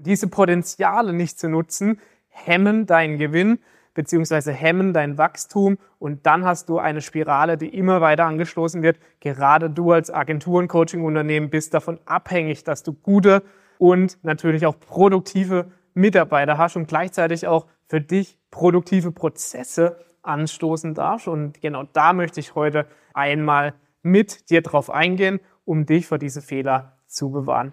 Diese Potenziale nicht zu nutzen, hemmen deinen Gewinn beziehungsweise hemmen dein Wachstum und dann hast du eine Spirale, die immer weiter angestoßen wird. Gerade du als Agenturen, Coaching-Unternehmen bist davon abhängig, dass du gute und natürlich auch produktive Mitarbeiter hast und gleichzeitig auch für dich produktive Prozesse anstoßen darfst. Und genau da möchte ich heute einmal mit dir drauf eingehen, um dich vor diese Fehler zu bewahren.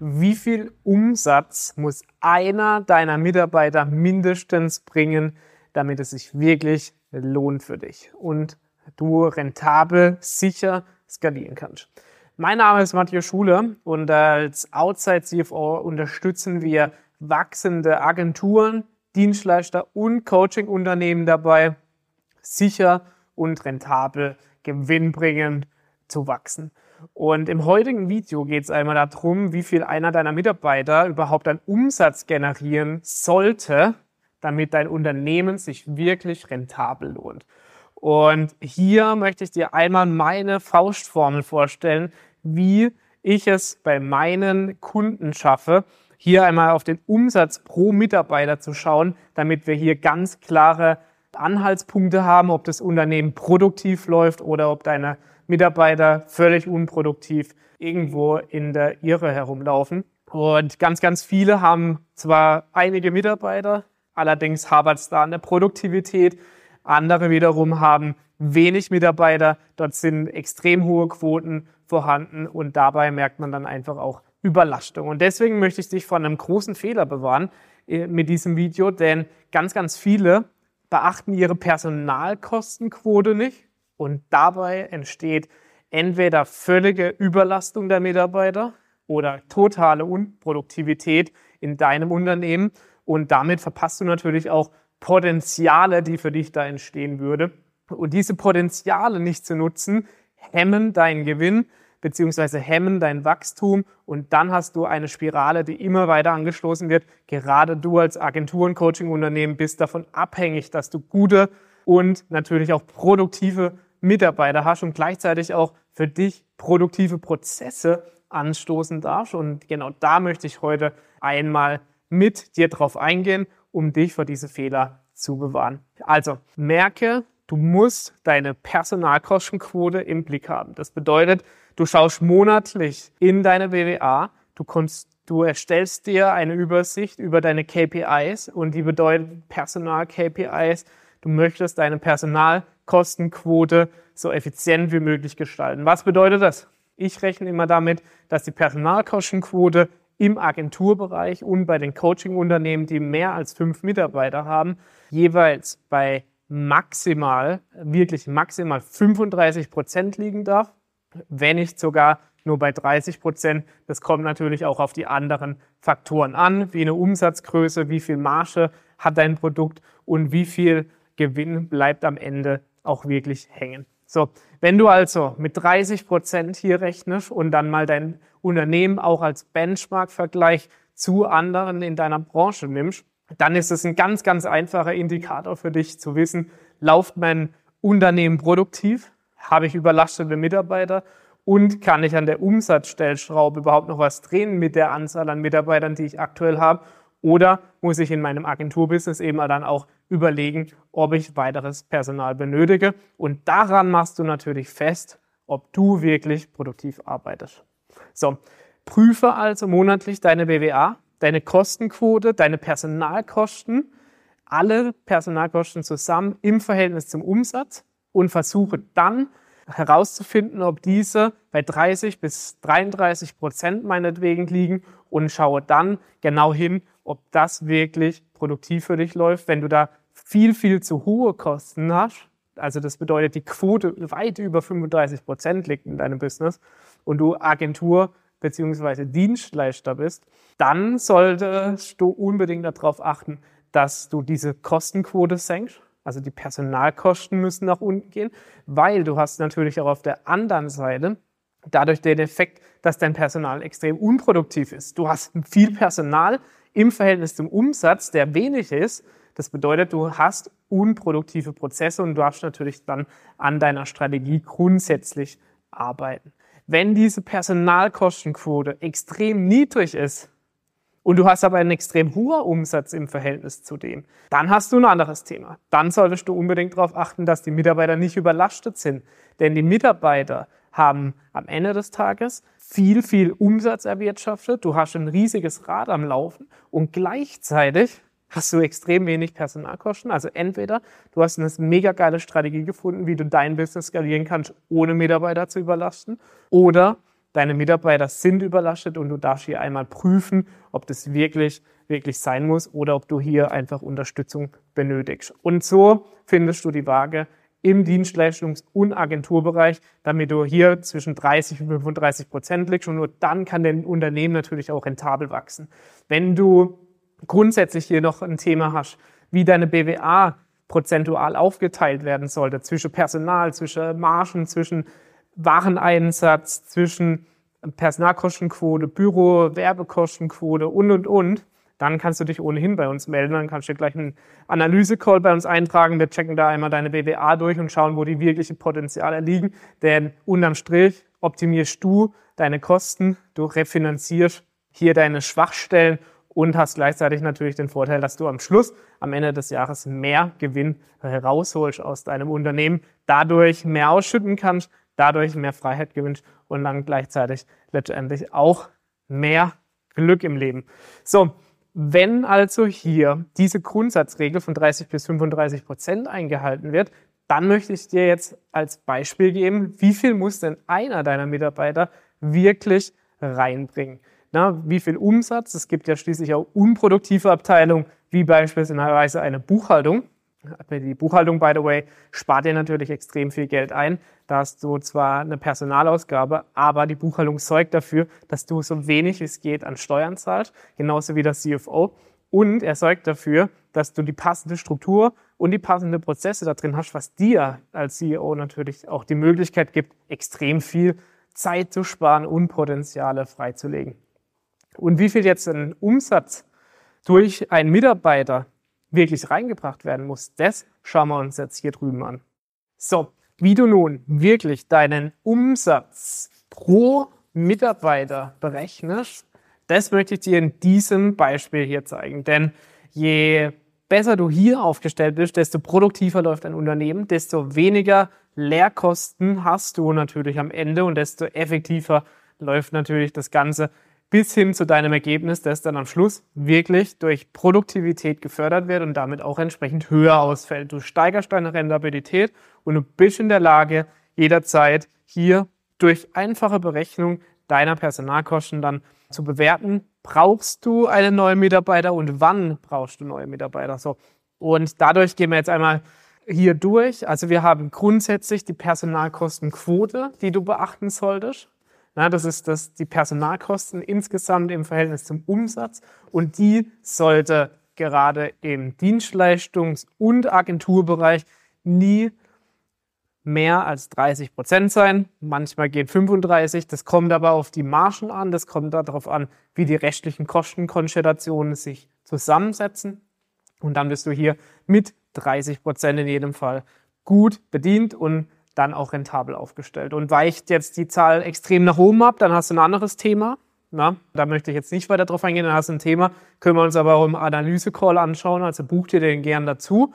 wie viel Umsatz muss einer deiner Mitarbeiter mindestens bringen, damit es sich wirklich lohnt für dich und du rentabel, sicher skalieren kannst. Mein Name ist Matthias Schuler und als Outside CFO unterstützen wir wachsende Agenturen, Dienstleister und Coaching-Unternehmen dabei, sicher und rentabel gewinnbringend zu wachsen. Und im heutigen Video geht es einmal darum, wie viel einer deiner Mitarbeiter überhaupt an Umsatz generieren sollte, damit dein Unternehmen sich wirklich rentabel lohnt. Und hier möchte ich dir einmal meine Faustformel vorstellen, wie ich es bei meinen Kunden schaffe, hier einmal auf den Umsatz pro Mitarbeiter zu schauen, damit wir hier ganz klare Anhaltspunkte haben, ob das Unternehmen produktiv läuft oder ob deine Mitarbeiter völlig unproduktiv irgendwo in der Irre herumlaufen. Und ganz, ganz viele haben zwar einige Mitarbeiter, allerdings hapert es da an der Produktivität. Andere wiederum haben wenig Mitarbeiter. Dort sind extrem hohe Quoten vorhanden und dabei merkt man dann einfach auch Überlastung. Und deswegen möchte ich dich von einem großen Fehler bewahren äh, mit diesem Video, denn ganz, ganz viele beachten ihre Personalkostenquote nicht und dabei entsteht entweder völlige Überlastung der Mitarbeiter oder totale Unproduktivität in deinem Unternehmen. Und damit verpasst du natürlich auch Potenziale, die für dich da entstehen würde. Und diese Potenziale nicht zu nutzen, hemmen deinen Gewinn beziehungsweise hemmen dein Wachstum und dann hast du eine Spirale, die immer weiter angestoßen wird. Gerade du als Agenturen, Coaching-Unternehmen bist davon abhängig, dass du gute und natürlich auch produktive Mitarbeiter hast und gleichzeitig auch für dich produktive Prozesse anstoßen darfst. Und genau da möchte ich heute einmal mit dir drauf eingehen, um dich vor diese Fehler zu bewahren. Also merke, du musst deine Personalkostenquote im Blick haben. Das bedeutet, du schaust monatlich in deine BWA, du, kommst, du erstellst dir eine Übersicht über deine KPIs und die bedeuten Personal-KPIs. Du möchtest deine Personal Kostenquote so effizient wie möglich gestalten. Was bedeutet das? Ich rechne immer damit, dass die Personalkostenquote im Agenturbereich und bei den Coaching-Unternehmen, die mehr als fünf Mitarbeiter haben, jeweils bei maximal, wirklich maximal 35 Prozent liegen darf, wenn nicht sogar nur bei 30 Prozent. Das kommt natürlich auch auf die anderen Faktoren an, wie eine Umsatzgröße, wie viel Marge hat dein Produkt und wie viel Gewinn bleibt am Ende auch wirklich hängen. So, wenn du also mit 30 Prozent hier rechnest und dann mal dein Unternehmen auch als Benchmark-Vergleich zu anderen in deiner Branche nimmst, dann ist es ein ganz, ganz einfacher Indikator für dich zu wissen, läuft mein Unternehmen produktiv, habe ich überlastete Mitarbeiter und kann ich an der Umsatzstellschraube überhaupt noch was drehen mit der Anzahl an Mitarbeitern, die ich aktuell habe oder muss ich in meinem Agenturbusiness eben dann auch überlegen, ob ich weiteres Personal benötige. Und daran machst du natürlich fest, ob du wirklich produktiv arbeitest. So, prüfe also monatlich deine BWA, deine Kostenquote, deine Personalkosten, alle Personalkosten zusammen im Verhältnis zum Umsatz und versuche dann herauszufinden, ob diese bei 30 bis 33 Prozent meinetwegen liegen und schaue dann genau hin, ob das wirklich produktiv für dich läuft. Wenn du da viel, viel zu hohe Kosten hast, also das bedeutet, die Quote weit über 35 Prozent liegt in deinem Business und du Agentur beziehungsweise Dienstleister bist, dann solltest du unbedingt darauf achten, dass du diese Kostenquote senkst. Also die Personalkosten müssen nach unten gehen, weil du hast natürlich auch auf der anderen Seite dadurch den Effekt, dass dein Personal extrem unproduktiv ist. Du hast viel Personal im Verhältnis zum Umsatz, der wenig ist. Das bedeutet, du hast unproduktive Prozesse und du darfst natürlich dann an deiner Strategie grundsätzlich arbeiten. Wenn diese Personalkostenquote extrem niedrig ist, und du hast aber einen extrem hohen Umsatz im Verhältnis zu dem, dann hast du ein anderes Thema. Dann solltest du unbedingt darauf achten, dass die Mitarbeiter nicht überlastet sind. Denn die Mitarbeiter haben am Ende des Tages viel, viel Umsatz erwirtschaftet. Du hast ein riesiges Rad am Laufen und gleichzeitig hast du extrem wenig Personalkosten. Also entweder du hast eine mega geile Strategie gefunden, wie du dein Business skalieren kannst, ohne Mitarbeiter zu überlasten, oder deine Mitarbeiter sind überlastet und du darfst hier einmal prüfen, ob das wirklich, wirklich sein muss oder ob du hier einfach Unterstützung benötigst. Und so findest du die Waage im Dienstleistungs- und Agenturbereich, damit du hier zwischen 30 und 35 Prozent liegst und nur dann kann dein Unternehmen natürlich auch rentabel wachsen. Wenn du grundsätzlich hier noch ein Thema hast, wie deine BWA prozentual aufgeteilt werden sollte zwischen Personal, zwischen Margen, zwischen Wareneinsatz, zwischen Personalkostenquote, Büro, Werbekostenquote und, und, und, dann kannst du dich ohnehin bei uns melden. Dann kannst du gleich einen Analyse-Call bei uns eintragen. Wir checken da einmal deine BWA durch und schauen, wo die wirklichen Potenziale liegen. Denn unterm Strich optimierst du deine Kosten, du refinanzierst hier deine Schwachstellen und hast gleichzeitig natürlich den Vorteil, dass du am Schluss, am Ende des Jahres mehr Gewinn herausholst aus deinem Unternehmen, dadurch mehr ausschütten kannst, dadurch mehr Freiheit gewinnst und dann gleichzeitig letztendlich auch mehr Glück im Leben. So, wenn also hier diese Grundsatzregel von 30 bis 35 Prozent eingehalten wird, dann möchte ich dir jetzt als Beispiel geben, wie viel muss denn einer deiner Mitarbeiter wirklich reinbringen? Na, wie viel Umsatz? Es gibt ja schließlich auch unproduktive Abteilungen, wie beispielsweise eine Buchhaltung. Die Buchhaltung, by the way, spart dir natürlich extrem viel Geld ein. Da hast du zwar eine Personalausgabe, aber die Buchhaltung sorgt dafür, dass du so wenig wie es geht an Steuern zahlst, genauso wie das CFO. Und er sorgt dafür, dass du die passende Struktur und die passenden Prozesse da drin hast, was dir als CEO natürlich auch die Möglichkeit gibt, extrem viel Zeit zu sparen und Potenziale freizulegen. Und wie viel jetzt ein Umsatz durch einen Mitarbeiter wirklich reingebracht werden muss, das schauen wir uns jetzt hier drüben an. So, wie du nun wirklich deinen Umsatz pro Mitarbeiter berechnest, das möchte ich dir in diesem Beispiel hier zeigen. Denn je besser du hier aufgestellt bist, desto produktiver läuft dein Unternehmen, desto weniger Lehrkosten hast du natürlich am Ende und desto effektiver läuft natürlich das Ganze bis hin zu deinem Ergebnis, das dann am Schluss wirklich durch Produktivität gefördert wird und damit auch entsprechend höher ausfällt. Du steigerst deine Rentabilität und du bist in der Lage, jederzeit hier durch einfache Berechnung deiner Personalkosten dann zu bewerten, brauchst du einen neuen Mitarbeiter und wann brauchst du neue Mitarbeiter. So. Und dadurch gehen wir jetzt einmal hier durch. Also wir haben grundsätzlich die Personalkostenquote, die du beachten solltest. Na, das ist das, die Personalkosten insgesamt im Verhältnis zum Umsatz und die sollte gerade im Dienstleistungs- und Agenturbereich nie mehr als 30 Prozent sein. Manchmal gehen 35. Das kommt aber auf die Margen an. Das kommt darauf an, wie die rechtlichen Kostenkonstellationen sich zusammensetzen. Und dann bist du hier mit 30 Prozent in jedem Fall gut bedient und dann auch rentabel aufgestellt. Und weicht jetzt die Zahl extrem nach oben ab, dann hast du ein anderes Thema. Na, da möchte ich jetzt nicht weiter drauf eingehen, dann hast du ein Thema, können wir uns aber auch im Analyse-Call anschauen, also buch dir den gern dazu.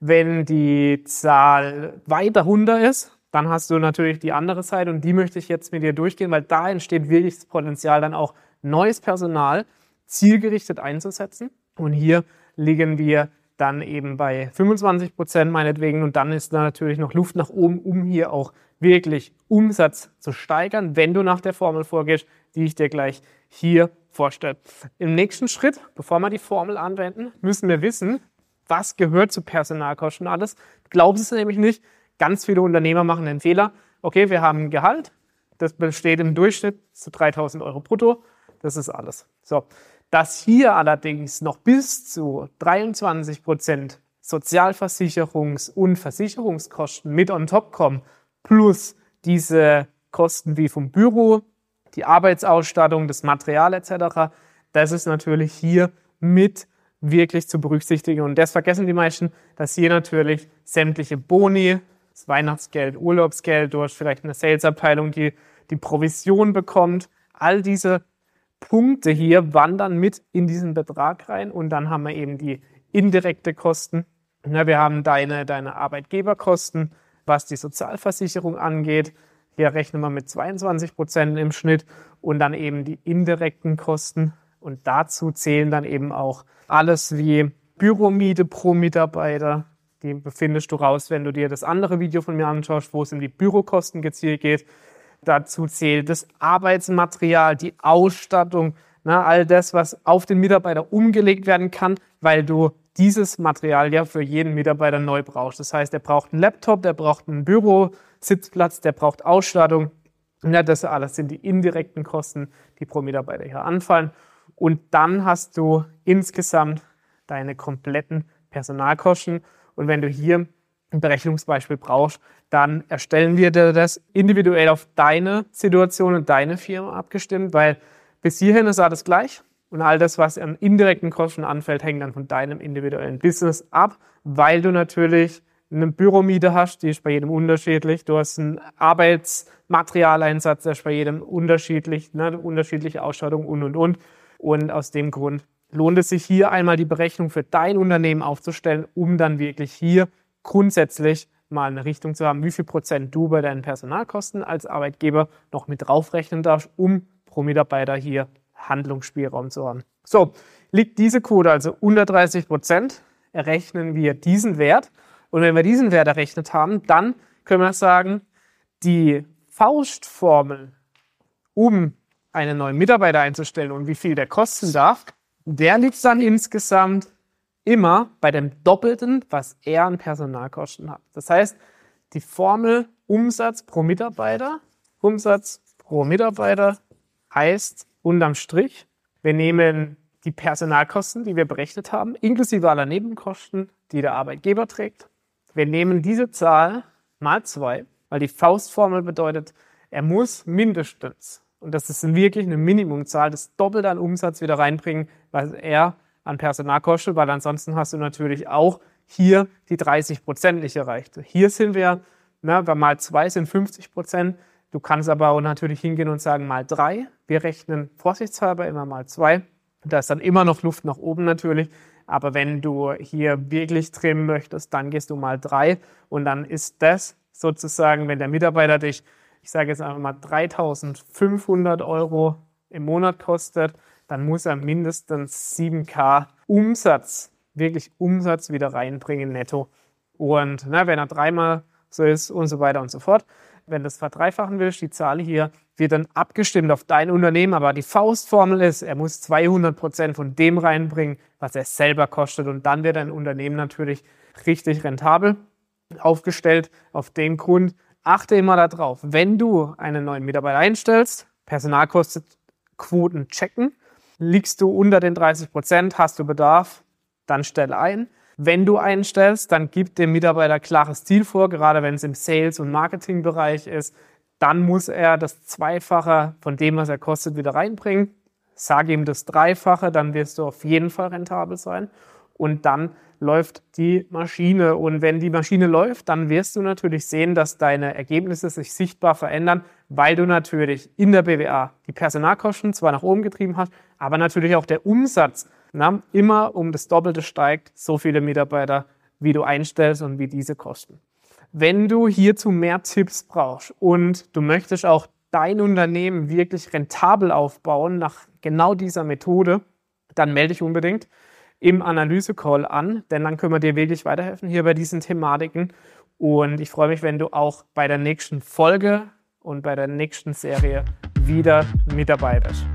Wenn die Zahl weiter runter ist, dann hast du natürlich die andere Seite und die möchte ich jetzt mit dir durchgehen, weil da entsteht wirklich das Potenzial, dann auch neues Personal zielgerichtet einzusetzen. Und hier liegen wir dann eben bei 25 Prozent meinetwegen und dann ist da natürlich noch Luft nach oben, um hier auch wirklich Umsatz zu steigern, wenn du nach der Formel vorgehst, die ich dir gleich hier vorstelle. Im nächsten Schritt, bevor wir die Formel anwenden, müssen wir wissen, was gehört zu Personalkosten alles. Glaubst es nämlich nicht. Ganz viele Unternehmer machen den Fehler. Okay, wir haben ein Gehalt. Das besteht im Durchschnitt zu 3000 Euro brutto. Das ist alles. So. Dass hier allerdings noch bis zu 23 Prozent Sozialversicherungs- und Versicherungskosten mit on top kommen, plus diese Kosten wie vom Büro, die Arbeitsausstattung, das Material etc., das ist natürlich hier mit wirklich zu berücksichtigen. Und das vergessen die meisten, dass hier natürlich sämtliche Boni, das Weihnachtsgeld, Urlaubsgeld, du hast vielleicht eine Salesabteilung, die die Provision bekommt. All diese Punkte hier wandern mit in diesen Betrag rein und dann haben wir eben die indirekte Kosten. Ja, wir haben deine, deine Arbeitgeberkosten, was die Sozialversicherung angeht. Hier rechnen wir mit 22 Prozent im Schnitt und dann eben die indirekten Kosten. Und dazu zählen dann eben auch alles wie Büromiete pro Mitarbeiter, die befindest du raus, wenn du dir das andere Video von mir anschaust, wo es um die Bürokosten gezielt geht. Dazu zählt das Arbeitsmaterial, die Ausstattung, na, ne, all das, was auf den Mitarbeiter umgelegt werden kann, weil du dieses Material ja für jeden Mitarbeiter neu brauchst. Das heißt, er braucht einen Laptop, der braucht einen Bürositzplatz, der braucht Ausstattung. Ja, das alles sind die indirekten Kosten, die pro Mitarbeiter hier anfallen. Und dann hast du insgesamt deine kompletten Personalkosten und wenn du hier ein Berechnungsbeispiel brauchst, dann erstellen wir dir das individuell auf deine Situation und deine Firma abgestimmt, weil bis hierhin ist alles gleich. Und all das, was an indirekten Kosten anfällt, hängt dann von deinem individuellen Business ab, weil du natürlich eine Büromiete hast, die ist bei jedem unterschiedlich. Du hast einen Arbeitsmaterialeinsatz, der ist bei jedem unterschiedlich, ne, unterschiedliche Ausstattung und, und, und. Und aus dem Grund lohnt es sich hier einmal die Berechnung für dein Unternehmen aufzustellen, um dann wirklich hier grundsätzlich mal eine Richtung zu haben, wie viel Prozent du bei deinen Personalkosten als Arbeitgeber noch mit draufrechnen darfst, um pro Mitarbeiter hier Handlungsspielraum zu haben. So, liegt diese Quote also unter 30 Prozent, errechnen wir diesen Wert. Und wenn wir diesen Wert errechnet haben, dann können wir sagen, die Faustformel, um einen neuen Mitarbeiter einzustellen und wie viel der kosten darf, der liegt dann insgesamt immer bei dem Doppelten, was er an Personalkosten hat. Das heißt, die Formel Umsatz pro Mitarbeiter, Umsatz pro Mitarbeiter heißt unterm Strich, wir nehmen die Personalkosten, die wir berechnet haben, inklusive aller Nebenkosten, die der Arbeitgeber trägt. Wir nehmen diese Zahl mal zwei, weil die Faustformel bedeutet, er muss mindestens und das ist wirklich eine Minimumzahl, das Doppelte an Umsatz wieder reinbringen, was er an Personal kostet, weil ansonsten hast du natürlich auch hier die 30 Prozent nicht erreicht. Hier sind wir, ne, bei mal zwei sind 50 Prozent. Du kannst aber auch natürlich hingehen und sagen mal drei. Wir rechnen vorsichtshalber immer mal zwei. Da ist dann immer noch Luft nach oben natürlich. Aber wenn du hier wirklich trimmen möchtest, dann gehst du mal drei. Und dann ist das sozusagen, wenn der Mitarbeiter dich ich sage jetzt einfach mal 3500 Euro im Monat kostet, dann muss er mindestens 7k Umsatz, wirklich Umsatz wieder reinbringen netto. Und na, wenn er dreimal so ist und so weiter und so fort, wenn du das verdreifachen willst, die Zahl hier wird dann abgestimmt auf dein Unternehmen, aber die Faustformel ist, er muss 200 Prozent von dem reinbringen, was er selber kostet und dann wird dein Unternehmen natürlich richtig rentabel aufgestellt. Auf dem Grund achte immer darauf, wenn du einen neuen Mitarbeiter einstellst, Personalkostenquoten checken, liegst du unter den 30 Prozent, hast du Bedarf, dann stell ein. Wenn du einstellst, dann gib dem Mitarbeiter klares Ziel vor, gerade wenn es im Sales- und Marketingbereich ist. Dann muss er das Zweifache von dem, was er kostet, wieder reinbringen. Sag ihm das Dreifache, dann wirst du auf jeden Fall rentabel sein. Und dann läuft die Maschine. Und wenn die Maschine läuft, dann wirst du natürlich sehen, dass deine Ergebnisse sich sichtbar verändern, weil du natürlich in der BWA die Personalkosten zwar nach oben getrieben hast, aber natürlich auch der Umsatz na, immer um das Doppelte steigt, so viele Mitarbeiter, wie du einstellst und wie diese kosten. Wenn du hierzu mehr Tipps brauchst und du möchtest auch dein Unternehmen wirklich rentabel aufbauen nach genau dieser Methode, dann melde dich unbedingt im Analyse-Call an, denn dann können wir dir wirklich weiterhelfen hier bei diesen Thematiken. Und ich freue mich, wenn du auch bei der nächsten Folge und bei der nächsten Serie wieder mit dabei bist.